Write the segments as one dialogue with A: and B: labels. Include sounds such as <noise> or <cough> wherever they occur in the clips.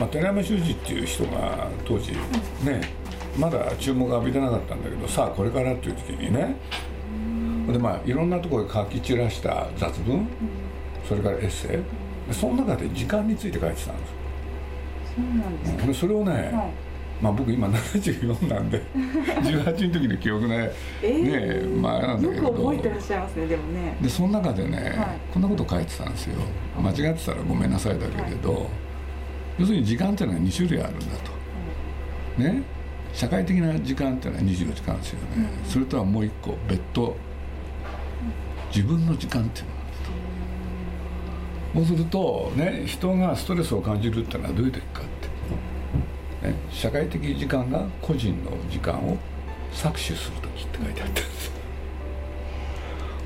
A: まあ、寺山修司っていう人が当時ね、まだ注目浴びてなかったんだけどさあこれからっていう時にねでまあいろんなところで書き散らした雑文それからエッセイその中で時間について書いてたんです
B: そうなんです
A: それをね、
B: はい。
A: まあ僕今74なんで <laughs> 18の時の記憶ね、
B: えー
A: ねまあなんだ
B: よ
A: けど。
B: く覚えてらっしゃいますねでもね。
A: でその中でね、
B: はい。
A: こんなこと書いてたんですよ。間違ってたらごめんなさいだけれど、要するに時間っていうのは2種類あるんだと。ね。社会的な時間っていうのは24時間ですよね、それとはもう一個別途自分の時間っていうのがあると。そうするとね人がストレスを感じるっていうのはどういう時かって、ね、社会的時間が個人の時間を搾取する時って書いてあったんです。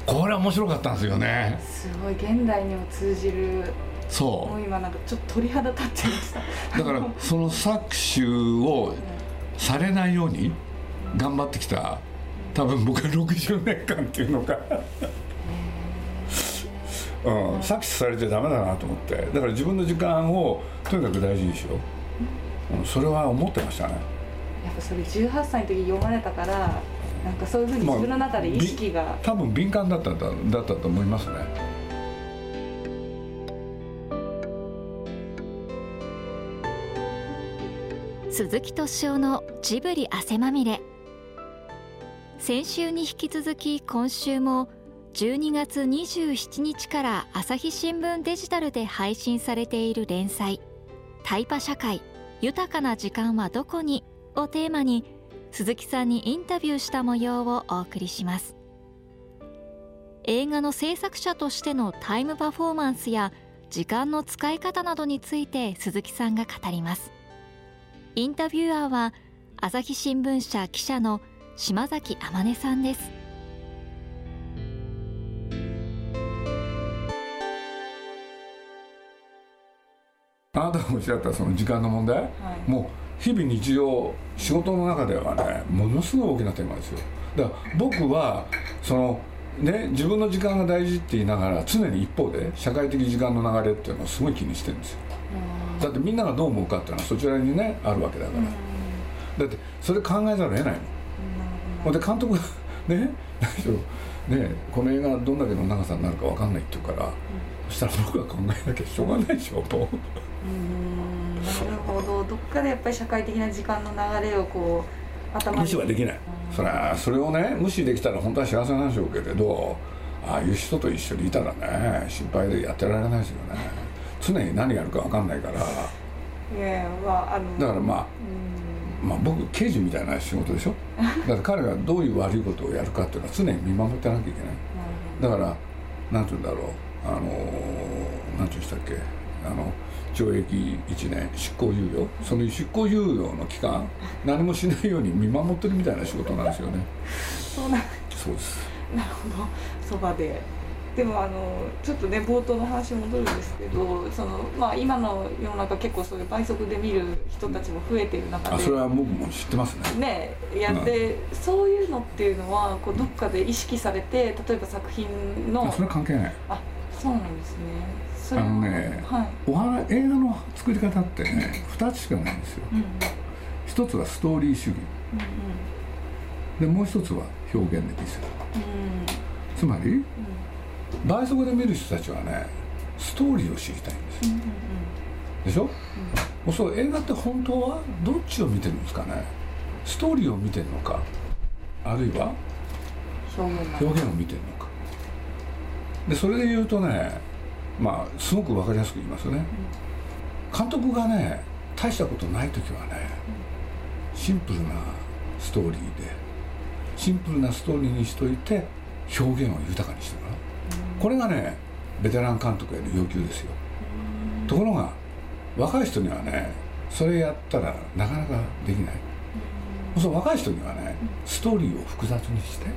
A: これは面白かったんですよね。
B: すごい現代にも通じる
A: そ
B: もう今なんかちょっと鳥肌立っちゃいました。
A: うだからその搾取をされないように頑張ってきた多分僕は60年間っていうのか。うん、搾取されてダメだなと思って。だから自分の時間をとにかく大事にしよう、うん、それは思ってましたね。
B: やっぱそれ18歳の時読まれたからなんかそういうふうに
A: まあ
B: 自分の中で意識が、
A: 多分敏感だったんだだったと思いますね
C: 鈴木敏夫のジブリ汗まみれ先週に引き続き今週も12月27日から朝日新聞デジタルで配信されている連載「タイパ社会豊かな時間はどこに?」をテーマに鈴木さんにインタビューした模様をお送りします映画の制作者としてのタイムパフォーマンスや時間の使い方などについて鈴木さんが語りますインタビュアーは朝日新聞社記者の島崎天音さんです。
A: あなたがおっしゃったその時間の問題、
B: はい。
A: もう日々日常仕事の中ではねものすごい大きなテーマですよ。だから僕はそのね自分の時間が大事って言いながら常に一方で社会的時間の流れっていうのをすごい気にしてるんですよだってみんながどう思うかっていうのはそちらにねあるわけだから、だってそれ考えざるを得ないもんほんで監督が <laughs> ね何しろねこの映画どんだけの長さになるか分かんないって言うから、そしたら僕が考えなきゃしょうがないでしょと。
B: うん。なるほど。どっかでやっぱり社会的な時間の流れをこう頭に。
A: 無視はできない、それはそれをね無視できたら本当は幸せなんでしょうけれどああいう人と一緒にいたらね心配でやってられないですよね常に何やるか分かんないから。だからまあまあ僕刑事みたいな仕事でしょ？<laughs> だから彼がどういう悪いことをやるかっていうのは常に見守ってなきゃいけない。だからなんて言うんだろう。あのなんて言うんでしたっけ？あの懲役1年執行猶予？その執行猶予の期間 <laughs> 何もしないように見守ってるみたいな仕事なんですよね。
B: そうなん
A: そうです。
B: なるほど。そばででもあのちょっとね冒頭の話戻るんですけどその、まあ、今の世の中結構そういう倍速で見る人たちも増えてる中で
A: あそれは僕も知ってますね。
B: ねやって、そういうのっていうのはこうどっかで意識されて例えば作品の
A: あそれは関係ない。
B: あそうなんですね。それは
A: あのね
B: はい。
A: お話映画の作り方ってね2つしかないんですよ。
B: うんうん。
A: 一つはストーリー主義。でもう一つは表現で見せる。
B: うん
A: つまり倍速で見る人たちはねストーリーを知りたいんですよ。でしょ、もうそう映画って本当はどっちを見てるんですかね？ストーリーを見てるのかあるいは
B: 表現
A: を見てるのか。でそれで言うとねまあすごく分かりやすく言いますね、監督がね大したことない時はねシンプルなストーリーでシンプルなストーリーにしといて表現を豊かにしてもらうこれがねベテラン監督への要求ですよ。ところが若い人にはねそれやったらなかなかできない。その若い人にはねストーリーを複雑にして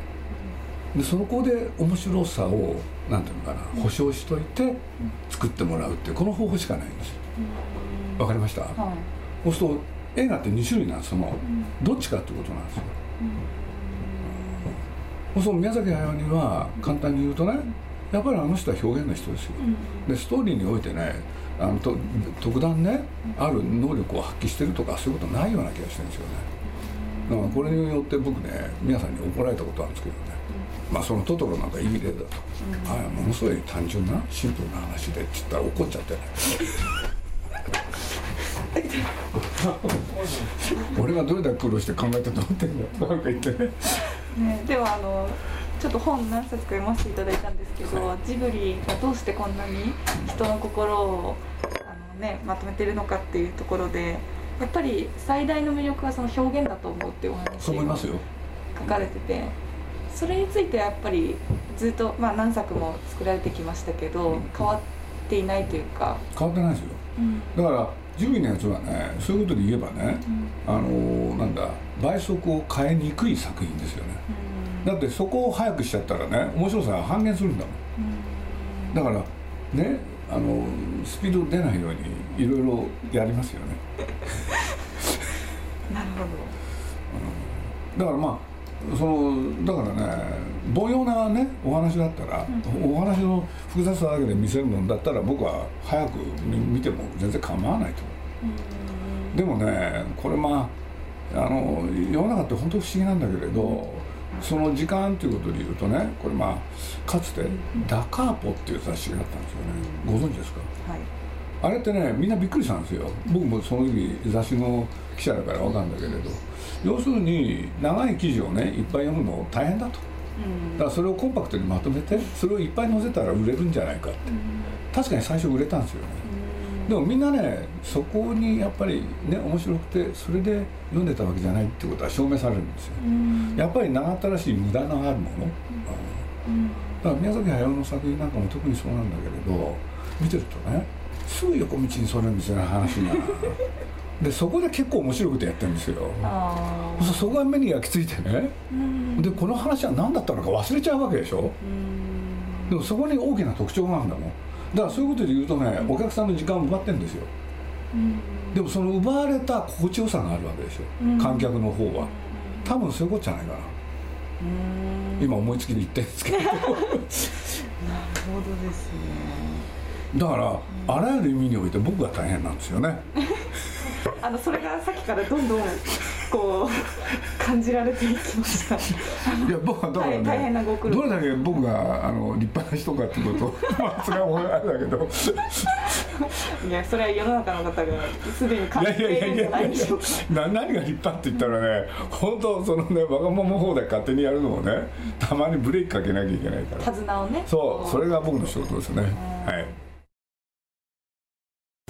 A: でそこで面白さをなんていうのかな保証しといて作ってもらうっていうこの方法しかないんですよ。わかりました、
B: はい。
A: そうすると映画って2種類なんです。そのどっちかってことなんですよ。そうすると宮崎駿には簡単に言うとねやっぱりあの人は表現の人ですよ。でストーリーにおいてねあのと特段ねある能力を発揮してるとかそういうことないような気がしてるんですよね。だからこれによって僕ね皆さんに怒られたことあるんですけどね。まあそのトトロなんかいい例だと、ああものすごい単純なシンプルな話でって言ったら怒っちゃってね。<laughs> 俺がどれだけ苦労して考えたと思ってんだとか言ってね。
B: ね、ではあのちょっと本何冊か読ませていただいたんですけど、ジブリがどうしてこんなに人の心をあの、ね、まとめてるのかっていうところでやっぱり最大の魅力はその表現だと思うっていうお話
A: そう思いますよ。
B: 書かれててそれについてはやっぱりずっと、まあ、何作も作られてきましたけど変わっていないというか。
A: 変わってないですよ。
B: うん。
A: だからジブリのやつはねそういうことで言えばね、あのなんだ倍速を変えにくい作品ですよねだってそこを早くしちゃったらね面白さが半減するんだもん。だからねあのスピード出ないようにいろいろやりますよね。<laughs>
B: なるほ
A: だからまあそのだからね凡庸なねお話だったら、お話の複雑さだけで見せるのだったら僕は早く見見ても全然構わないと思う。でもねこれまああの世の中って本当不思議なんだけれどその時間ということで言うとねこれまあかつて「ダカーポ」っていう雑誌があったんですよね。ご存知ですか？
B: どはい。
A: あれってねみんなびっくりしたんですよ。僕もその時雑誌の記者だから分かるんだけれど。要するに長い記事をねいっぱい読むの大変だと。だからそれをコンパクトにまとめてそれをいっぱい載せたら売れるんじゃないかって。確かに最初売れたんですよねでもみんなねそこにやっぱりね面白くてそれで読んでたわけじゃないってことは証明されるんですよ。やっぱり長ったらしい無駄のあるもの、うん。だから宮崎駿の作品なんかも特にそうなんだけれど見てるとねすぐ横道にそれるんですよね話が。<laughs> でそこで結構面白いことやってるんですよ。
B: あ
A: そそこが目に焼き付いてね。
B: ー
A: でこの話は何だったのか忘れちゃうわけでしょ。でもそこに大きな特徴があるんだもんだからそういうことで言うとねお客さんの時間を奪ってるんですよ。でもその奪われた心地よさがあるわけでしょ、
B: うん。
A: 観客の方は。多分そういうことじゃないかな。今思いつきで言ってるんですけど。<laughs>
B: なるほどですね。
A: だからあらゆる意味において僕が大変なんですよね。<laughs>
B: あのそれがさっきからどんどんこう感じられていきました。
A: いや僕はだからね、
B: 大大変なご苦労。
A: どれだけ僕があの立派な人かってこと <laughs> まあそれは俺あれだけど。<laughs>
B: いやそれは世の中の方がすでに感
A: い
B: じているんじゃないでしょうか。
A: な何が立派って言ったらね本当そのねわがまま放題勝手にやるのをねたまにブレーキかけなきゃいけないから。
B: 手綱をね。
A: そうそれが僕の仕事ですね。はい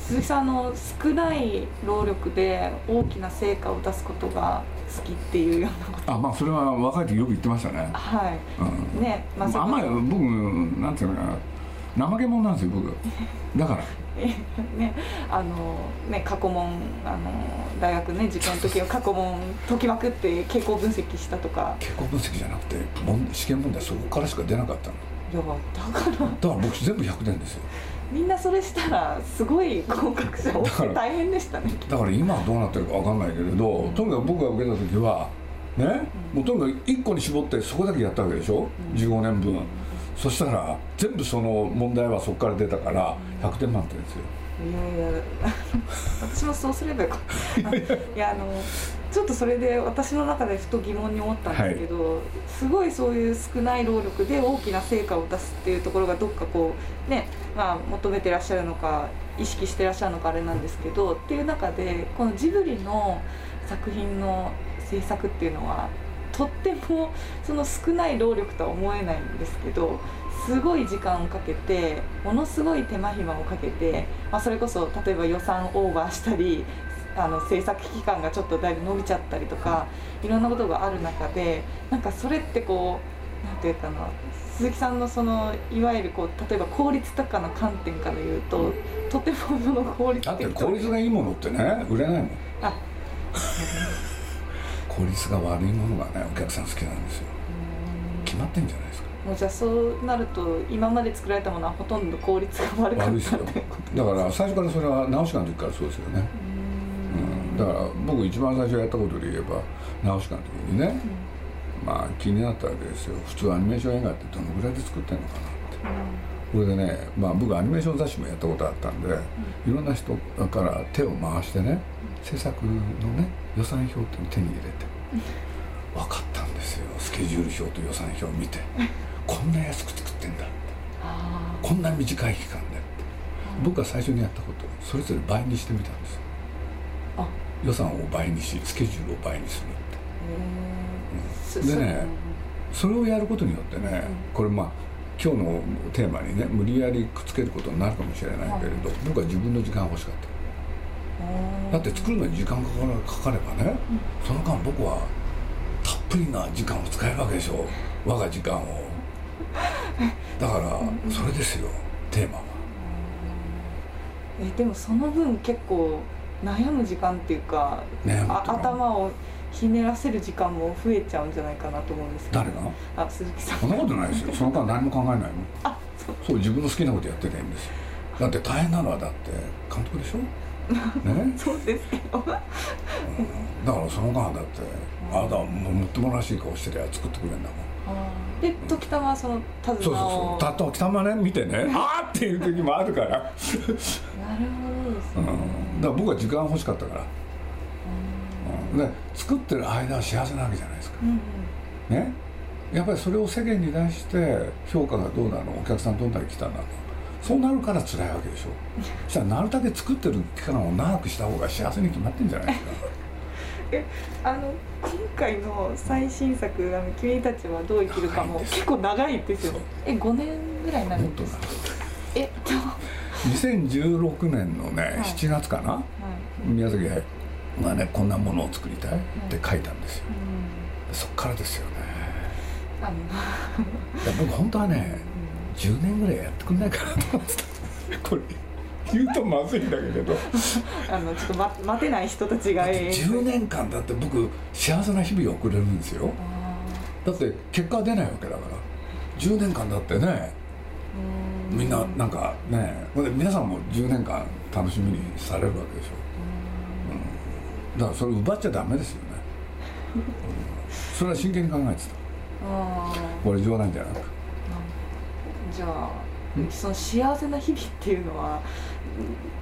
B: 鈴木さんあの少ない労力で大きな成果を出すことが好きっていうようなこと。
A: あまあそれは若い時よく言ってましたね。
B: はい。
A: うん。
B: ねまあそ
A: あんまり僕なんていうのかな。怠け者なんですよ僕。<laughs> だから。
B: ねあのね過去問あの大学ね受験の時は過去問解きまくって傾向分析したとか。
A: 結構分析じゃなくて問試験問題そこからしか出なかったの。
B: いやだから。
A: だから僕全部100点ですよ
B: みんなそれしたらすごい合格者多くて大変でしたね。
A: だから今はどうなってるか分かんないけれどとにかく僕が受けた時はねもうとにかく1個に絞ってそこだけやったわけでしょ？15年分。そしたら全部その問題はそこから出たから100点満点ですよ。
B: いやいや <laughs> 私もそうすればよかった。<laughs> いやあのちょっとそれで私の中でふと疑問に思ったんですけど、すごいそういう少ない労力で大きな成果を出すっていうところがどっかこうねまあ求めてらっしゃるのか意識してらっしゃるのかあれなんですけどっていう中でこのジブリの作品の制作っていうのはとってもその少ない労力とは思えないんですけどすごい時間をかけてものすごい手間暇をかけて、まあ、それこそ例えば予算オーバーしたりあの制作期間がちょっとだいぶ伸びちゃったりとかいろんなことがある中でなんかそれってこうなんていうかな鈴木さんのそのいわゆるこう例えば効率とかの観点から言うととてもその効率
A: だって
B: 的
A: 効率がいいものってね売れないもん。
B: あ。<laughs>
A: 効率が悪いものがねお客さん好きなんですよ。決まってんじゃないですか。
B: もうじゃあそうなると今まで作られたものはほとんど効率が悪かっ
A: 悪いですよ。だから最初からそれは直し館の時からそうですよね、うん、だから僕一番最初やったことで言えば直し館の時にね、まあ気になったわけですよ。普通アニメーション映画ってどのぐらいで作ってんのかなって。これでね、まあ、僕アニメーション雑誌もやったことあったんで、いろんな人から手を回してね制作のね予算表っていうのを手に入れて分かったんですよ。スケジュール表と予算表を見て。こんな安く作ってんだって。
B: あ
A: こんな短い期間でって。僕が最初にやったことをそれぞれ倍にしてみたんですよ予算を倍にしスケジュールを倍にするって。
B: へー。す
A: でねそれをやることによってねこれまあ今日のテーマにね無理やりくっつけることになるかもしれないけれど僕は自分の時間が欲しかった。だって作るのに時間かかるかかればねその間僕はたっぷりな時間を使えるわけでしょ。我が時間を。だからそれですよテーマは。
B: えでもその分結構悩む時間っていうか頭をひねらせる時間も増えちゃうんじゃないかなと思うんですけど。
A: 誰が？
B: あ鈴木さん。
A: そんなことないですよ。<laughs> その間何も考えないもん。
B: あそう。
A: そう自分の好きなことやってりゃいいんですよ。だって大変なのはだって監督でしょ？<laughs> ね？
B: そうですけど。
A: だからその間だってあなたはもっともらしい顔してりゃ作ってくれるんだもん。
B: で時たまその手
A: そうそう
B: 綱を
A: そう。たっと北間ね見てね。あーっていう時もあるから、
B: なるほどです
A: うん、
B: ね
A: だから僕は時間欲しかったから、うん、で作ってる間は幸せなわけじゃないですか。
B: うんうん。
A: ね。やっぱりそれを世間に出して評価がどうなのお客さんどんなに来たんだのそうなるから辛いわけでしょ。そ <laughs> したらなるだけ作ってる期間を長くした方が幸せに決まってんじゃないですか。<laughs>
B: あの今回の最新作「あの君たちはどう生きるか」も結構長いですよね。え5年ぐらいになる
A: もっとな
B: んですかえ
A: 2016年のね、
B: はい。
A: 7月かな？宮崎がねこんなものを作りたいって書いたんですよ。そっからですよね。僕本当はね10年ぐらいやってくんないかなと思ってた。これ言うとまずいんだけれど。<laughs>
B: あのちょっと、ま、待てない人たちが。
A: 10年間だって僕幸せな日々を送れるんですよ。
B: あ
A: だって結果は出ないわけだから。10年間だってねみんななんかねこれ皆さんも10年間楽しみにされるわけでしょ、うん、だからそれ奪っちゃダメですよね、うん、それは真剣に考えてた。
B: あ
A: これ冗談じゃなく。
B: ーじゃあその幸せな日々っていうのは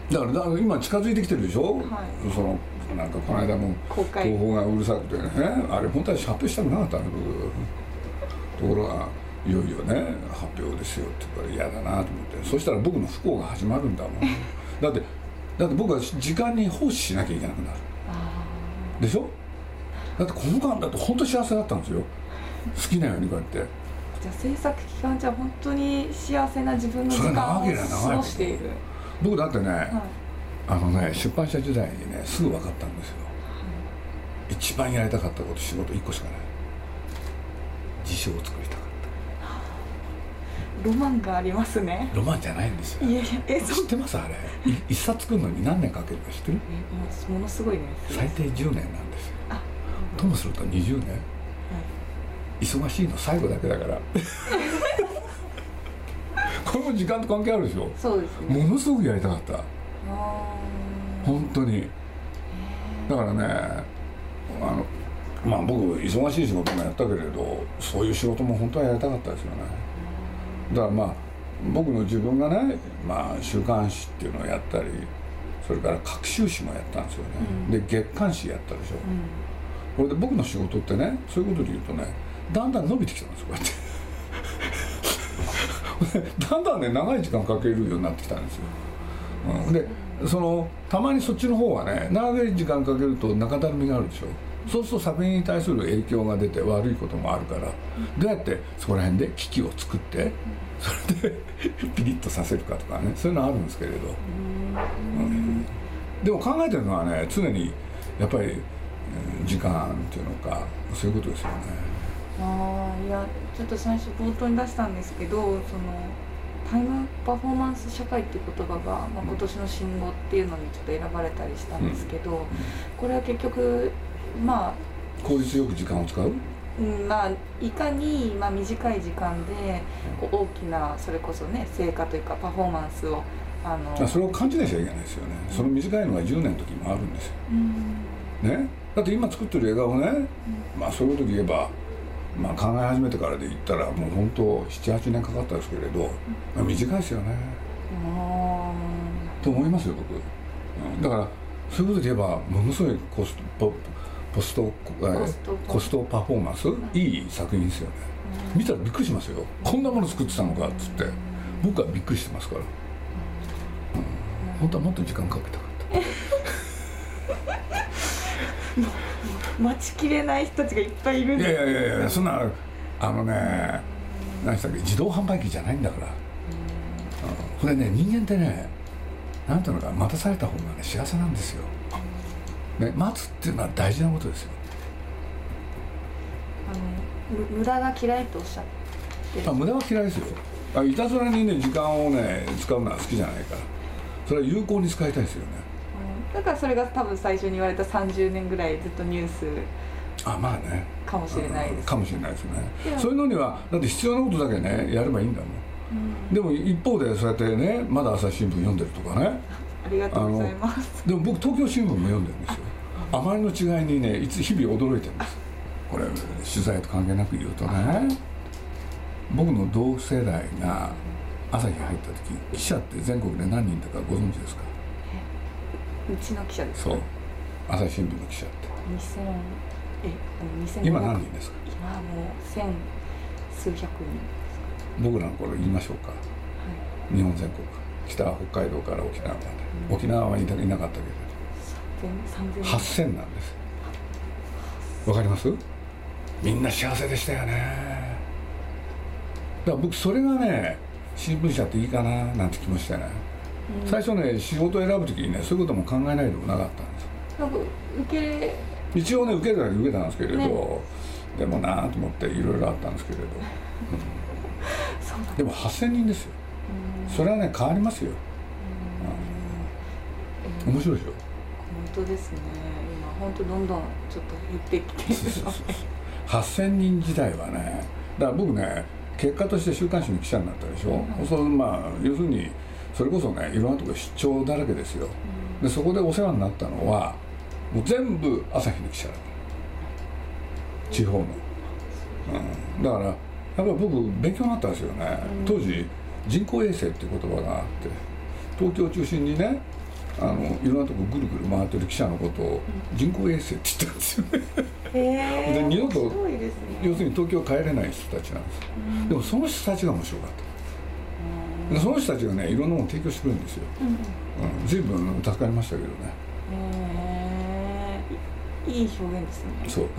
A: だからだから今近づいてきてるでしょ、
B: はい。
A: そのなんかこの間も東宝がうるさくてね。あれ本当は発表したくなかったんだけど。ところがいよいよね発表ですよって言うから嫌だなと思って。そしたら僕の不幸が始まるんだもん。<laughs> だってだって僕は時間に奉仕しなきゃいけなくなる。
B: あ
A: でしょ？だってこの間だって本当幸せだったんですよ。好きなようにこうやって。
B: ーじゃあ制作期間中本当に幸せな自分の時間を
A: それ長ければ長いほど
B: 過ごしている。
A: 僕だってね、
B: はい。
A: あのね出版社時代にねすぐ分かったんですよ。一番やりたかったこと仕事1個しかない。辞書を作りたかっ
B: ロマンがありますね。
A: たロマンじゃないんですよ。
B: いやいやえ
A: 知ってます？あれ。い一冊作るのに何年かけるか知ってる？
B: えものすごいね
A: 最低10年なんですよ。
B: あ
A: ともすると20年。
B: はい。
A: 忙しいの最後だけだから。<laughs> これも時間と関係あるでしょ？
B: そうですね。
A: ものすごくやりたかった。
B: あ
A: 本当に。だからねあのまあ僕忙しい仕事もやったけれどそういう仕事も本当はやりたかったですよねだからまあ僕の自分がね、まあ、週刊誌っていうのをやったりそれから各週誌もやったんですよね、
B: うん。
A: で月刊誌やったでしょ、これで僕の仕事ってねそういうことで言うとねだんだん伸びてきたんですよこうやって。<laughs> だんだんね長い時間かけるようになってきたんですよ、うん、でそのたまにそっちの方はね長い時間かけると中だるみがあるでしょそうすると作品に対する影響が出て悪いこともあるからどうやってそこら辺で機器を作ってそれでピリッとさせるかとかねそういうのあるんですけれど、うん。でも考えてるのはね常にやっぱりうん時間っていうのかそういうことですよね。
B: ああいやちょっと最初冒頭に出したんですけどそのタイムパフォーマンス社会っていう言葉が、まあ、今年の新語っていうのにちょっと選ばれたりしたんですけど、これは結局まあ
A: 効率よく時間を使う？
B: うんまあ、いかに、まあ、短い時間で大きなそれこそね成果というかパフォーマンスをあの
A: あそれを勘違いしちゃいけないですよね。その短いのが10年の時もあるんですよ。
B: うん。
A: ね。だって今作ってる映画をねまあそういうことで言えばまあ、考え始めてからで言ったらもう本当78年かかったんですけれど、まあ、短いですよね。と思いますよ僕、うん、だからそういうことで言えばものすごいコストポストコストパフォーマンス、いい作品ですよね、見たらびっくりしますよ。こんなもの作ってたのかっつって。僕はびっくりしてますから、うん、本当はもっと時間かけたかった。
B: 待ちきれない人たちがいっぱいいるん
A: いやいやいやいやそんなあのね何したっけ？自動販売機じゃないんだから、うん、これね人間ってねなんていうのか待たされた方がね幸せなんですよね、待つっていうのは大事なことですよ。
B: あの無駄が嫌いとおっしゃって
A: あ無駄は嫌いですよ。あいたずらにね時間をね使うのは好きじゃないから。それは有効に使いたいですよね、
B: うん、だからそれが多分最初に言われた30年ぐらいずっとニュース
A: あまあね。
B: かもしれないです、
A: ね、かもしれないですね。そういうのにはだって必要なことだけねやればいいんだもん、うん、でも一方でそうやってねまだ朝日新聞読んでるとかね。<laughs>
B: ありがとうございます。
A: でも僕東京新聞も読んでるんですよあまりの違いにねいつ日々驚いてるんです。これ取材と関係なく言うとね僕の同世代が朝日入った時記者って全国で何人だかご存知ですか？
B: うちの記者です
A: そう。朝日新聞の記者って。
B: 2000え
A: 2000今何人ですか？
B: 今もう千数百人
A: 僕らの頃言いましょうか、はい、日本全国。北は北海道から沖縄まで、うん、沖縄はいなかったけど8000なんです。わかります？みんな幸せでしたよね。だから僕それがね新聞社っていいかななんて気もしてね、うん、最初ね仕事を選ぶ時にねそういうことも考えないでもなかったんです
B: なんか受け
A: 一応ね受けるだけ受けたんですけれど、ね、でもなあと思っていろいろあったんですけれど、<laughs> うん、でも8000人ですよ。それはね変わりますよ、うん、面白いでしょ？
B: 本当ですね。今本当どんどんちょっと減ってきてる
A: 8000人時代はねだから僕ね結果として週刊誌の記者になったでしょ、うん、そうまあ要するにそれこそねいろんなところ出張だらけですよ、うん、でそこでお世話になったのはもう全部朝日の記者だ地方の、うん、だからやっぱり僕勉強になったんですよね、当時人工衛星っていう言葉があって東京を中心にねあのいろんなとこぐるぐる回ってる記者のことを人工衛星って言ったんですよね。で二度と、ね、要するに東京帰れない人たちなんです、うん、でもその人たちが面白かった。その人たちがねいろんなものを提供してくるんですよ、うん。うん、随分助かりましたけどね。
B: いい表現ですね。
A: そう。<laughs>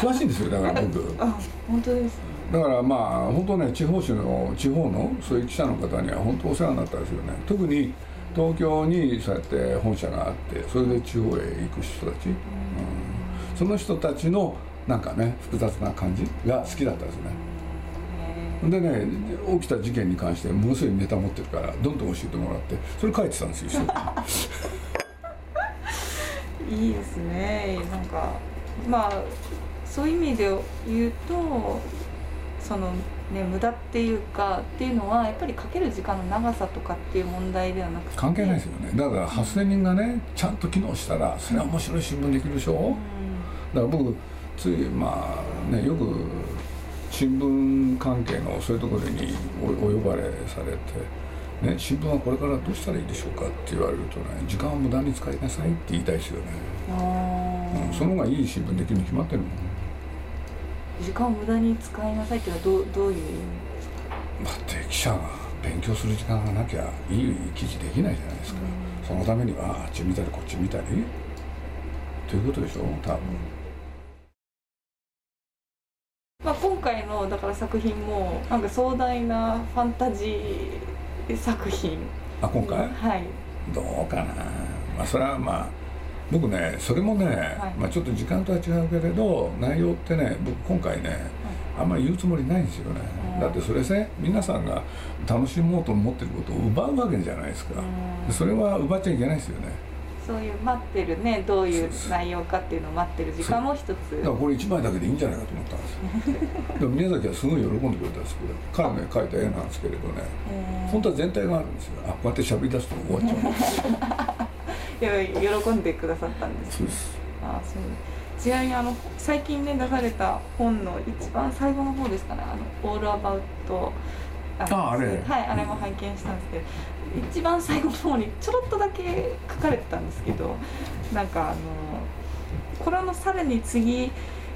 A: 詳しいんですよだから僕。
B: あ本当ですね
A: だからまあ本当ね地方紙の地方のそういう記者の方には本当お世話になったんですよね。特に東京にそうやって本社があってそれで地方へ行く人たち、うん、その人たちのなんかね複雑な感じが好きだったんですね。でね起きた事件に関してものすごいネタ持ってるからどんどん教えてもらってそれ書いてたんですよ
B: いいですね。なんかまあそういう意味で言うとそのね無駄っていうかっていうのはやっぱりかける時間の長さとかっていう問題ではなくて。
A: 関係ないですよね。だから8000人がねちゃんと機能したらそれは面白い新聞できるでしょ、うん、だから僕ついまあねよく新聞関係のそういうところにお呼ばれされて。ね、新聞はこれからどうしたらいいでしょうかって言われるとね時間を無駄に使いなさいって言いたいですよね、うん、その方がいい新聞できるに決まってるもん
B: 時間を無駄に使いなさいっていうのはどうどういう意味です
A: か？だって記者が勉強する時間がなきゃいい記事できないじゃないですか、そのためにはあっち見たりこっち見たり。ということでしょ？多分、
B: まあ、今回のだから作品もなんか壮大なファンタジー作品。
A: あ今回、
B: はい。
A: どうかな。まあそれはまあ僕ねそれもね、はい、まあ、ちょっと時間とは違うけれど内容ってね僕今回ね、はい、あんまり言うつもりないんですよね、だってそれね皆さんが楽しもうと思ってることを奪うわけじゃないですか、それは奪っちゃいけないですよね。
B: そういう待ってるねどういう内容かっていうのを待ってる時間も一つ。だ
A: からこれ1枚だけでいいんじゃないかと思ったんですよ。<laughs> でも宮崎はすごい喜んでくれたんですけど彼ね描いた絵なんですけれどね。本当は全体があるんですよ。あこうやって喋り出すと終わっちゃう。んですよ
B: 喜んでくださったんです、
A: そうです。
B: あそう。ちなみにあの最近ね出された本の一番最後の方ですかね「あのオールアバウト」
A: ああれ。
B: はいあれも拝見したんですけど、一番最後の方にちょろっとだけ書かれてたんですけどなんかあのこれのさらに次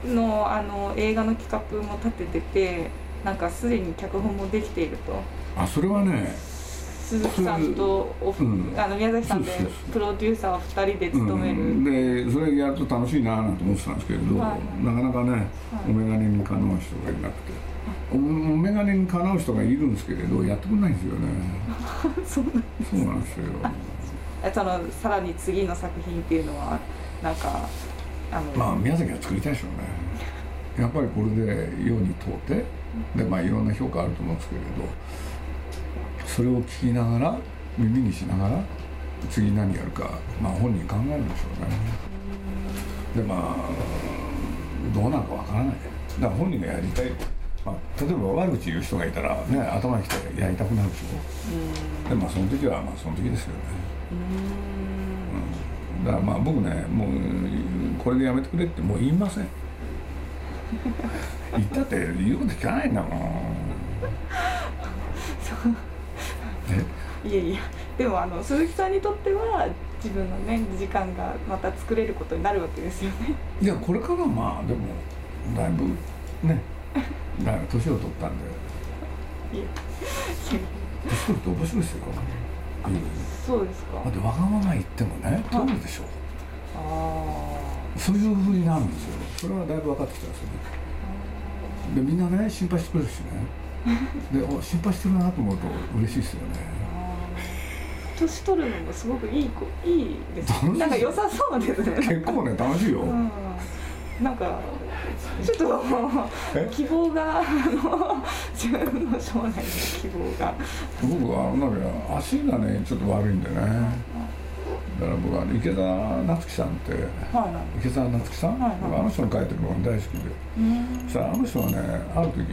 B: のあの映画の企画も立てててなんかすでに脚本もできていると。
A: あそれはね
B: 鈴木さんとお、
A: うん。
B: あの宮崎さんでプロデューサーを2人で務める、
A: うん、でそれやると楽しいななんて思ってたんですけれど、
B: はい。
A: なかなかね、
B: はい。
A: お眼鏡にかなう人がいなくて。おお眼鏡にかなう人がいるんですけれどやってくれないんですよね。<laughs>
B: そうなん
A: です。よ。
B: えそのさらに次の作品っていうのはなんかあの、
A: まあ宮崎は作りたいでしょうね。やっぱりこれで世に問うてでまあいろんな評価あると思うんですけれどそれを聞きながら耳にしながら次何やるかまあ本人考えるでしょうね。でまあどうなるかわからない。だから本人がやりたい、まあ、例えば悪口言う人がいたらね頭にきてやりたくなるでしょ。でまあその時はまあその時ですよね。うん。だからまあ僕ねもうこれでやめてくれってもう言いません。<laughs> 言ったって言うこと聞かないんだもん。え
B: いやいやでもあの鈴木さんにとっては自分のね時間がまた作れることになるわけですよね。
A: いやこれからまあでもだいぶね <laughs> だいぶ年を取ったんで。
B: い
A: 年取ると面白いですよ、うん
B: そうですか。
A: だってわがまま言ってもね通るでしょ。
B: あ
A: そういうふうになるんですよ。それはだいぶ分かってきたんですよね。でみんなね心配してくれるしね。でお心配してるなと思うと嬉しいですよね。
B: ー年取るのもすごくいい子いいです
A: 楽しい
B: なんか良さそうですね。
A: 結構ね楽しいよ、
B: うん。なんかちょっと
A: え？
B: 希望があの自分の将来の希望が。
A: 僕はなんか足がねちょっと悪いんでね。だから僕は池澤夏樹さんって池澤夏樹さん、
B: はいはい。
A: 僕あの人の書いてるのが大好きで。
B: うん。
A: そしたらあの人がねある時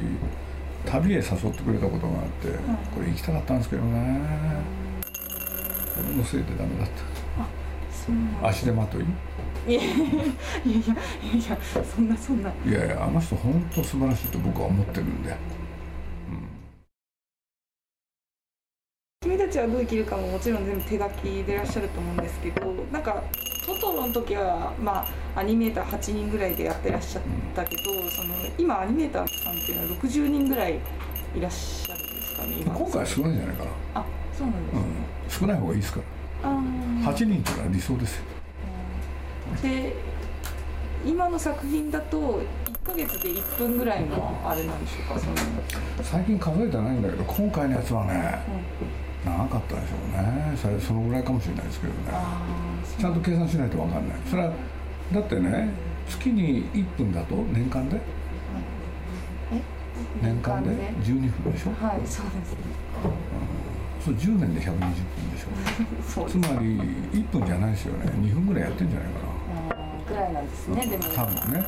A: 旅へ誘ってくれたことがあって、これ行きたかったんですけどね。俺のせいでダメだっ
B: そうなん
A: た足手まとい？
B: いやいやいやいやそんなそんな。い
A: やいやあの人本当素晴らしいと僕は思ってるんで、
B: 君たちはどう生きるかももちろん全部手書きでいらっしゃると思うんですけどなんかトトロの時はまあアニメーター8人ぐらいでやってらっしゃったけど、その今アニメーターさんっていうのは60人ぐらいいらっしゃるんですかね今。
A: 今回は少ないんじゃないかな、
B: あそうなんですね、
A: うん、少ない方がいいですから。
B: あー。
A: 8人っていうのは理想ですよ。
B: で今の作品だと1ヶ月で1分ぐらいのあれなんでしょうかその、
A: 最近数えてないんだけど今回のやつはね長かったでしょうね。それそのぐらいかもしれないですけどね。ちゃんと計算しないと分かんない。それはだってね月に1分だと年間で？
B: え？
A: 年間で？12分でしょ？
B: はいそうですね
A: そう10年で120分でしょ。<laughs>
B: そう
A: つまり1分じゃないですよね。2分ぐらいやってんじゃないか
B: あーぐらいなんですねでも
A: な多分ね。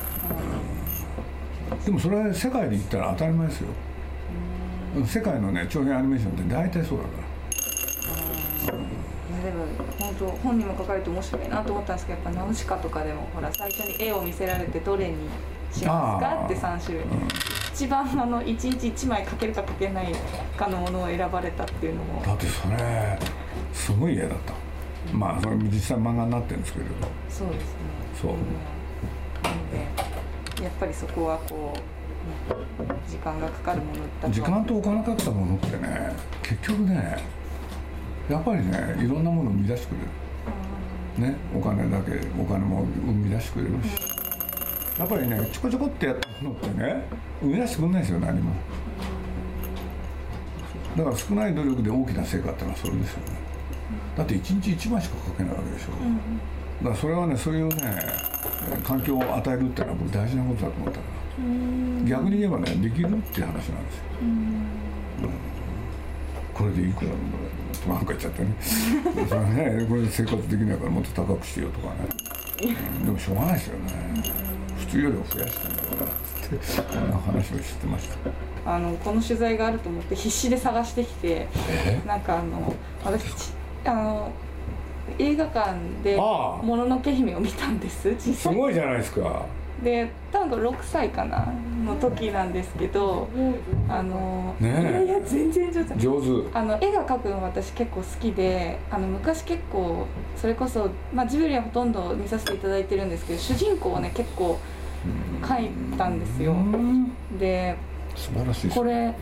A: でもそれは世界で言ったら当たり前ですよ。世界のね長編アニメーションって大体そうだから。
B: でも本当本にも書かれて面白いなと思ったんですけどやっぱナウシカとかでもほら最初に絵を見せられてどれにしますかって3種類一番あの1日1枚描けるか描けないかのものを選ばれたっていうのも。
A: だってそれすごい絵だった。まあそれ実際漫画になってるんですけれど。
B: そうですね。
A: そう。
B: うんなのでやっぱりそこはこう、ね時間がかかるものだ
A: 時間とお金かけたものってね結局ねやっぱりねいろんなものを生み出してくれる。ねお金だけお金も生み出してくれるし。やっぱりねちょこちょこってやったものってね生み出してくれないですよ何も。だから少ない努力で大きな成果ってのはそれですよね。だって1日1枚しか書けないわけでしょ、だからそれはねそういうね環境を与えるっていうのは僕大事なことだと思ったから逆に言えばねできるっていう話なんですよ、うん。これでいくらなんかなんか言っちゃってね。それはねこれで生活できないからもっと高くしてよとかね、うん。でもしょうがないですよね。普通よりは増やしてんだからってこんな話をしてました。
B: あのこの取材があると思って必死で探してきて
A: え？
B: なんかあの私ちあの映画館で「
A: あ
B: もののけ姫」を見たんです
A: す
B: 際。
A: ごいじゃないですか。
B: で多分6歳かなの時なんですけどあの、
A: ねえ。
B: いやいや全然上手。
A: 上手。
B: あの絵が描くの私結構好きであの昔結構それこそ、まあ、ジブリはほとんど見させていただいてるんですけど主人公をね結構描いたんですよ。
A: うん。
B: で
A: 素晴らしい
B: これ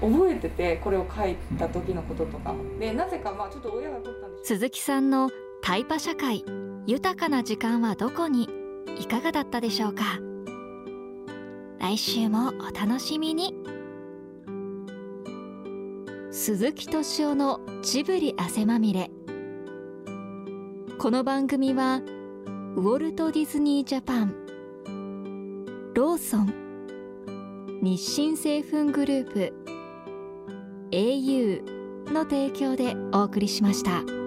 B: 覚えててこれを書いた時のこととかでなぜかまあちょっと親が撮ったんです
C: 鈴木さんのタイパ社会。豊かな時間はどこに？いかがだったでしょうか？来週もお楽しみに。鈴木敏夫のジブリ汗まみれ。この番組はウォルト・ディズニー・ジャパンローソン日清製粉グループ au の提供でお送りしました。